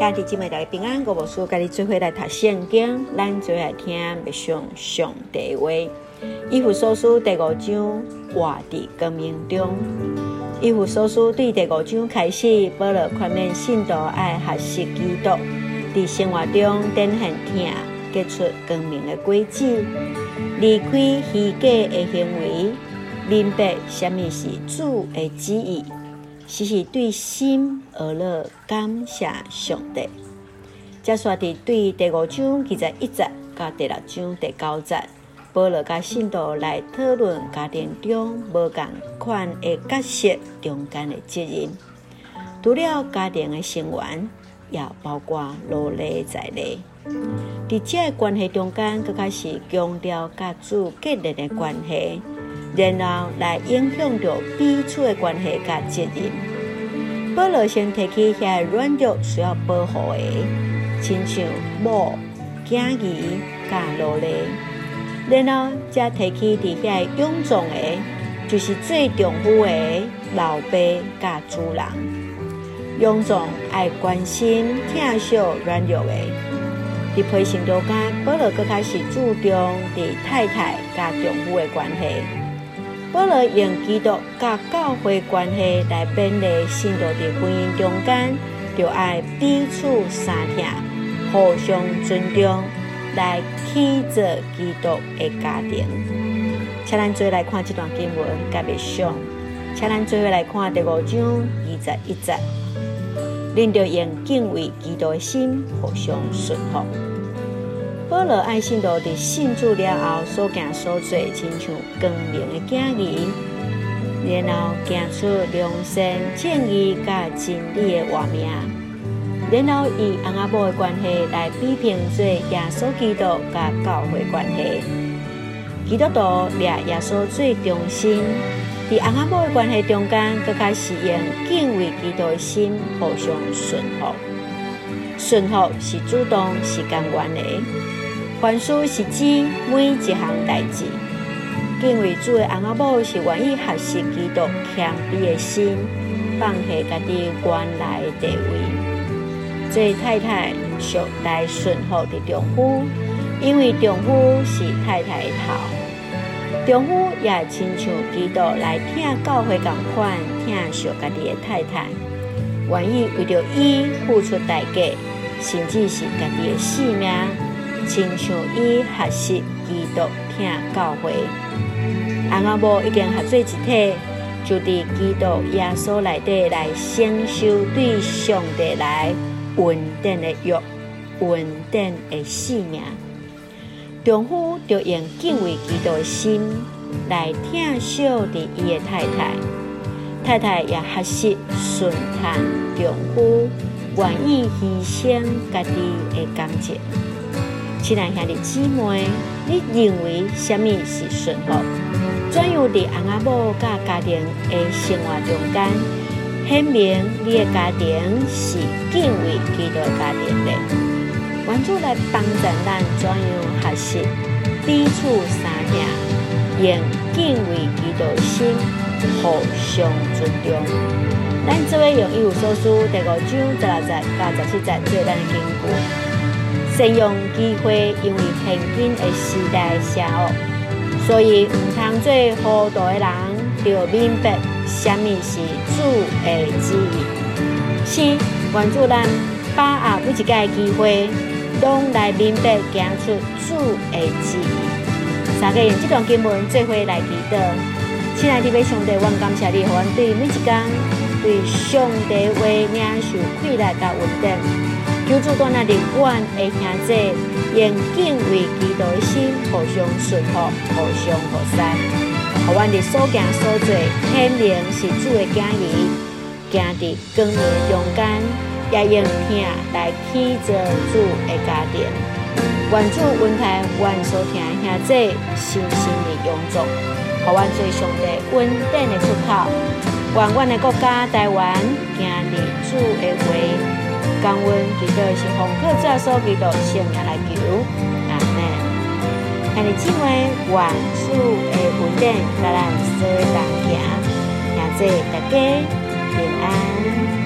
兄弟姊妹大家平安，我无事，跟你做伙来读圣经，咱做来听默想上帝话。以弗所书第五章，活伫光明中。以弗所书对第五章开始，保罗劝勉信徒爱学习基督，伫生活中展现听，结出光明的果子，离开虚假的行为，明白什么是主的旨意。时时对心而乐，感谢上帝。接续伫对第五章记载一节，甲第六章第九节，保罗甲信徒来讨论家庭中无共款的角色中间的责任。除了家庭的成员，也包括奴隶在内。伫这个关系中间，佫开始强调甲主建立的关系。然后来影响着彼此的关系甲责任。保罗先提起遐软弱需要保护的，亲像某、囝儿、甲奴隶。然后才提起伫遐勇壮的，就是最丈夫的老爸甲主人。勇壮爱关心、疼惜软弱的。伫批信中间，保罗阁开始注重伫太太甲丈夫的关系。保罗用基督甲教会关系来勉励信徒的婚姻中间，就爱彼此相听，互相尊重，来起造基督的家庭。请咱做来看这段经文，甲默想。请咱做来看第五章二十一节，恁着用敬畏基督的心，互相顺服。保罗爱信徒伫信主了后所行所做，亲像光明的镜儿，然后行出良善、正义、甲真理的画面，然后以翁仔某的关系来比拼做耶稣基督甲教会关系。基督徒掠耶稣最忠心，伫翁仔某的关系中间，阁开始用敬畏基督的心，互相顺服。顺服是主动，是甘愿的。凡事是指每一项代志，敬畏主的翁仔某是愿意学习基督谦卑的心，放下家己原来的地位。做太太需来顺服的丈夫，因为丈夫是太太的头，丈夫也亲像基督来听教会共款，听惜家己的太太，愿意为着伊付出代价，甚至是家己的性命。亲像伊学习基督听教会，翁仔某已经合做一体，就伫基督耶稣内底来承受对上帝来稳定的约，稳定的性命。丈夫就用敬畏基督的心来疼惜伫伊的太太，太太也学习顺从丈夫，愿意牺牲家己的感情。亲爱兄弟姊妹，你认为什么是顺服？怎样伫翁仔某甲家庭的生活中间，显明你的家庭是敬畏基督家庭的？愿主来帮助咱怎样学习彼此相听，用敬畏基督心互相尊重。咱这位用以弗所书第五章十六节到十七节做咱的经句。善用机会，因为现今的时代邪恶，所以唔通做糊涂的人，要明白什么是主的旨意。四，愿主咱把握每一个机会，拢来明白行出主的旨意。三个用这段经文做伙来祈祷。亲爱的弟兄上帝，我感谢你，让我对每一天对上帝话领受快乐甲稳定。求主在那里，阮的兄弟用敬畏基督的心，互相顺服，互相服侍。互阮的所行所做，显明是主的家儿，行伫光明中间，也用听来起造主的家庭。愿主恩待阮所听的兄弟，心心的永驻，互阮做上帝稳定的出口。愿阮的国家台湾行日主的话。感恩基督是红客教授基督圣名来求，阿门。看你今晚晚主的稳定，咱咱做当行，也祝大家平安。